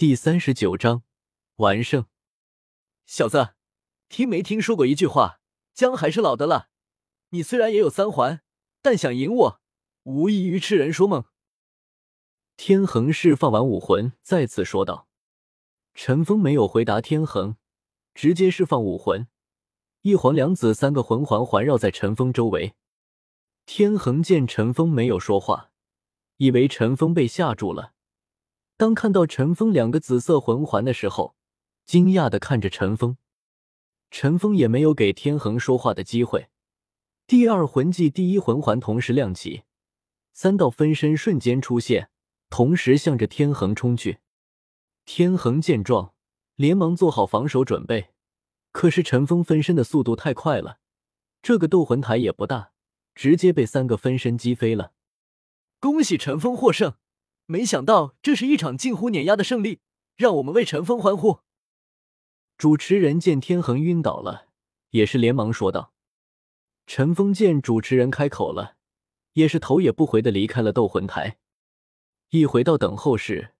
第三十九章完胜。小子，听没听说过一句话？姜还是老的辣。你虽然也有三环，但想赢我，无异于痴人说梦。天恒释放完武魂，再次说道。陈峰没有回答天恒，直接释放武魂。一黄两紫三个魂环环绕在陈峰周围。天恒见陈峰没有说话，以为陈峰被吓住了。当看到陈峰两个紫色魂环的时候，惊讶的看着陈峰。陈峰也没有给天恒说话的机会。第二魂技第一魂环同时亮起，三道分身瞬间出现，同时向着天恒冲去。天恒见状，连忙做好防守准备。可是陈峰分身的速度太快了，这个斗魂台也不大，直接被三个分身击飞了。恭喜陈峰获胜！没想到这是一场近乎碾压的胜利，让我们为陈峰欢呼。主持人见天恒晕倒了，也是连忙说道。陈峰见主持人开口了，也是头也不回的离开了斗魂台。一回到等候室，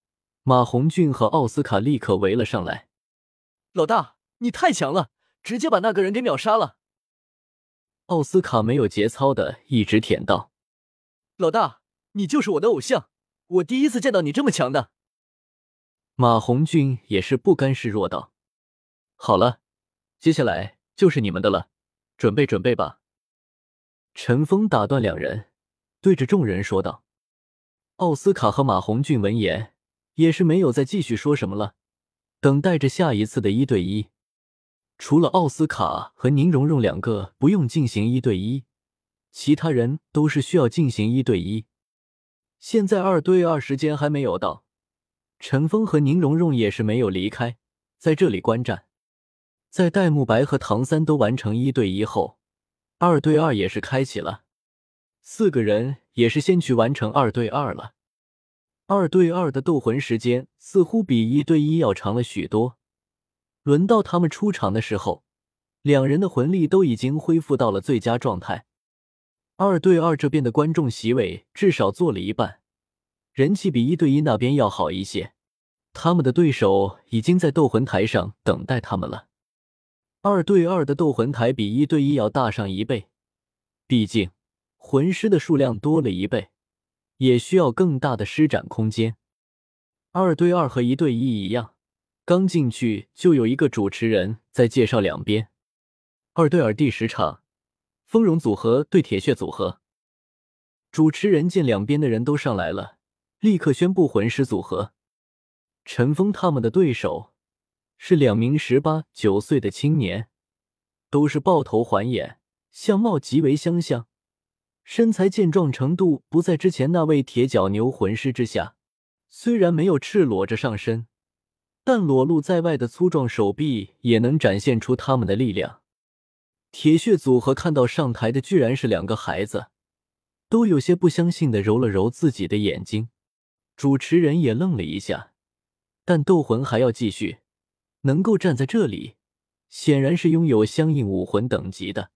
马红俊和奥斯卡立刻围了上来。老大，你太强了，直接把那个人给秒杀了。奥斯卡没有节操的一直舔道：“老大，你就是我的偶像。”我第一次见到你这么强的，马红俊也是不甘示弱道：“好了，接下来就是你们的了，准备准备吧。”陈峰打断两人，对着众人说道。奥斯卡和马红俊闻言，也是没有再继续说什么了，等待着下一次的一对一。除了奥斯卡和宁荣荣两个不用进行一对一，其他人都是需要进行一对一。现在二对二时间还没有到，陈峰和宁荣荣也是没有离开，在这里观战。在戴沐白和唐三都完成一对一后，二对二也是开启了。四个人也是先去完成二对二了。二对二的斗魂时间似乎比一对一要长了许多。轮到他们出场的时候，两人的魂力都已经恢复到了最佳状态。二对二这边的观众席位至少坐了一半，人气比一对一那边要好一些。他们的对手已经在斗魂台上等待他们了。二对二的斗魂台比一对一要大上一倍，毕竟魂师的数量多了一倍，也需要更大的施展空间。二对二和一对一一样，刚进去就有一个主持人在介绍两边。二对二第十场。丰荣组合对铁血组合，主持人见两边的人都上来了，立刻宣布魂师组合。陈峰他们的对手是两名十八九岁的青年，都是豹头环眼，相貌极为相像，身材健壮程度不在之前那位铁脚牛魂师之下。虽然没有赤裸着上身，但裸露在外的粗壮手臂也能展现出他们的力量。铁血组合看到上台的居然是两个孩子，都有些不相信的揉了揉自己的眼睛。主持人也愣了一下，但斗魂还要继续，能够站在这里，显然是拥有相应武魂等级的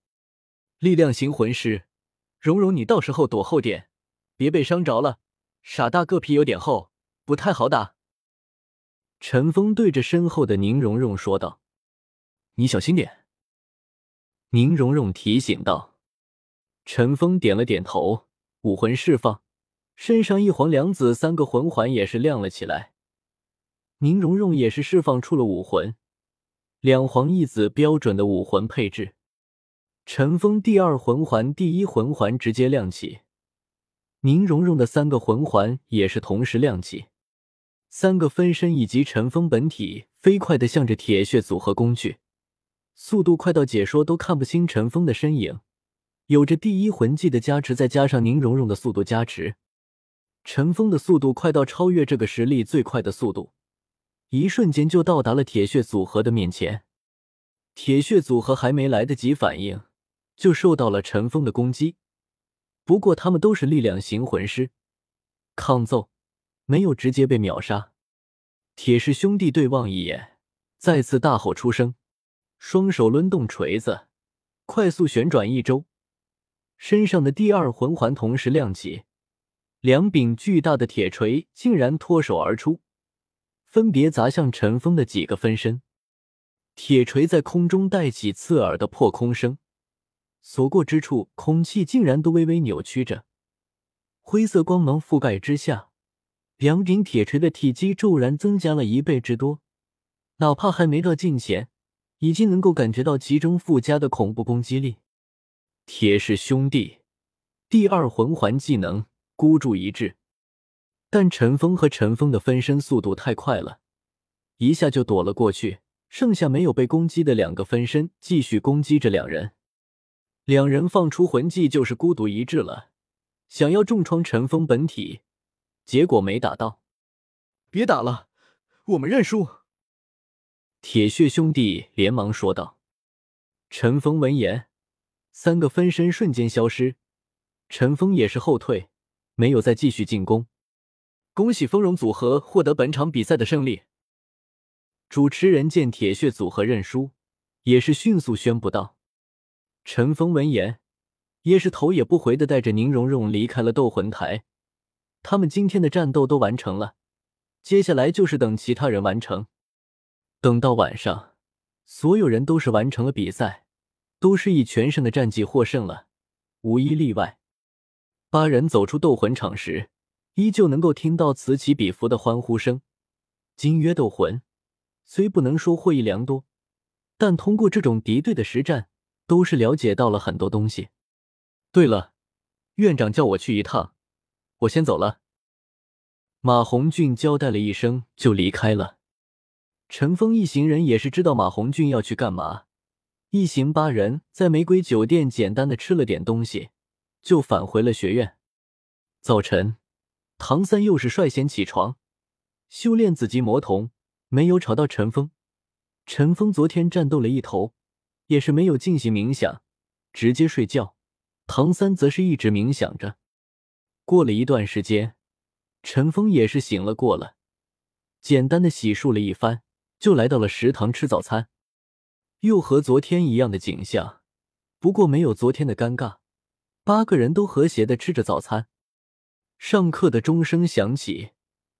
力量型魂师。蓉蓉，你到时候躲后点，别被伤着了。傻大个皮有点厚，不太好打。陈峰对着身后的宁荣荣说道：“你小心点。”宁荣荣提醒道：“陈峰点了点头，武魂释放，身上一黄两紫三个魂环也是亮了起来。宁荣荣也是释放出了武魂，两黄一紫标准的武魂配置。陈峰第二魂环、第一魂环直接亮起，宁荣荣的三个魂环也是同时亮起，三个分身以及陈峰本体飞快的向着铁血组合攻去。”速度快到解说都看不清陈峰的身影，有着第一魂技的加持，再加上宁荣荣的速度加持，陈峰的速度快到超越这个实力最快的速度，一瞬间就到达了铁血组合的面前。铁血组合还没来得及反应，就受到了陈峰的攻击。不过他们都是力量型魂师，抗揍没有直接被秒杀。铁氏兄弟对望一眼，再次大吼出声。双手抡动锤子，快速旋转一周，身上的第二魂环同时亮起，两柄巨大的铁锤竟然脱手而出，分别砸向陈峰的几个分身。铁锤在空中带起刺耳的破空声，所过之处，空气竟然都微微扭曲着。灰色光芒覆盖之下，两柄铁锤的体积骤然增加了一倍之多。哪怕还没到近前，已经能够感觉到其中附加的恐怖攻击力。铁氏兄弟第二魂环技能孤注一掷，但陈峰和陈峰的分身速度太快了，一下就躲了过去。剩下没有被攻击的两个分身继续攻击着两人，两人放出魂技就是孤独一掷了，想要重创陈峰本体，结果没打到。别打了，我们认输。铁血兄弟连忙说道。陈峰闻言，三个分身瞬间消失，陈峰也是后退，没有再继续进攻。恭喜丰荣组合获得本场比赛的胜利。主持人见铁血组合认输，也是迅速宣布道：“陈峰闻言，也是头也不回的带着宁荣荣离开了斗魂台。他们今天的战斗都完成了，接下来就是等其他人完成。等到晚上，所有人都是完成了比赛，都是以全胜的战绩获胜了，无一例外。八人走出斗魂场时，依旧能够听到此起彼伏的欢呼声。金约斗魂。”虽不能说获益良多，但通过这种敌对的实战，都是了解到了很多东西。对了，院长叫我去一趟，我先走了。马红俊交代了一声，就离开了。陈峰一行人也是知道马红俊要去干嘛，一行八人在玫瑰酒店简单的吃了点东西，就返回了学院。早晨，唐三又是率先起床，修炼紫极魔瞳。没有吵到陈峰，陈峰昨天战斗了一头，也是没有进行冥想，直接睡觉。唐三则是一直冥想着。过了一段时间，陈峰也是醒了过了，简单的洗漱了一番，就来到了食堂吃早餐。又和昨天一样的景象，不过没有昨天的尴尬，八个人都和谐的吃着早餐。上课的钟声响起，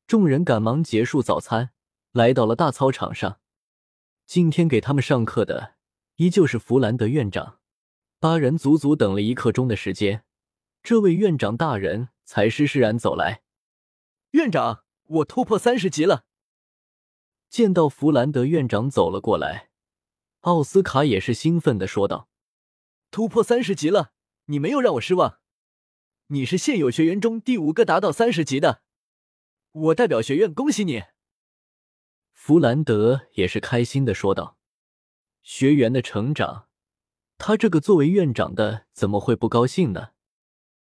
众人赶忙结束早餐。来到了大操场上，今天给他们上课的依旧是弗兰德院长。八人足足等了一刻钟的时间，这位院长大人才施施然走来。院长，我突破三十级了。见到弗兰德院长走了过来，奥斯卡也是兴奋的说道：“突破三十级了，你没有让我失望。你是现有学员中第五个达到三十级的，我代表学院恭喜你。”弗兰德也是开心的说道：“学员的成长，他这个作为院长的怎么会不高兴呢？”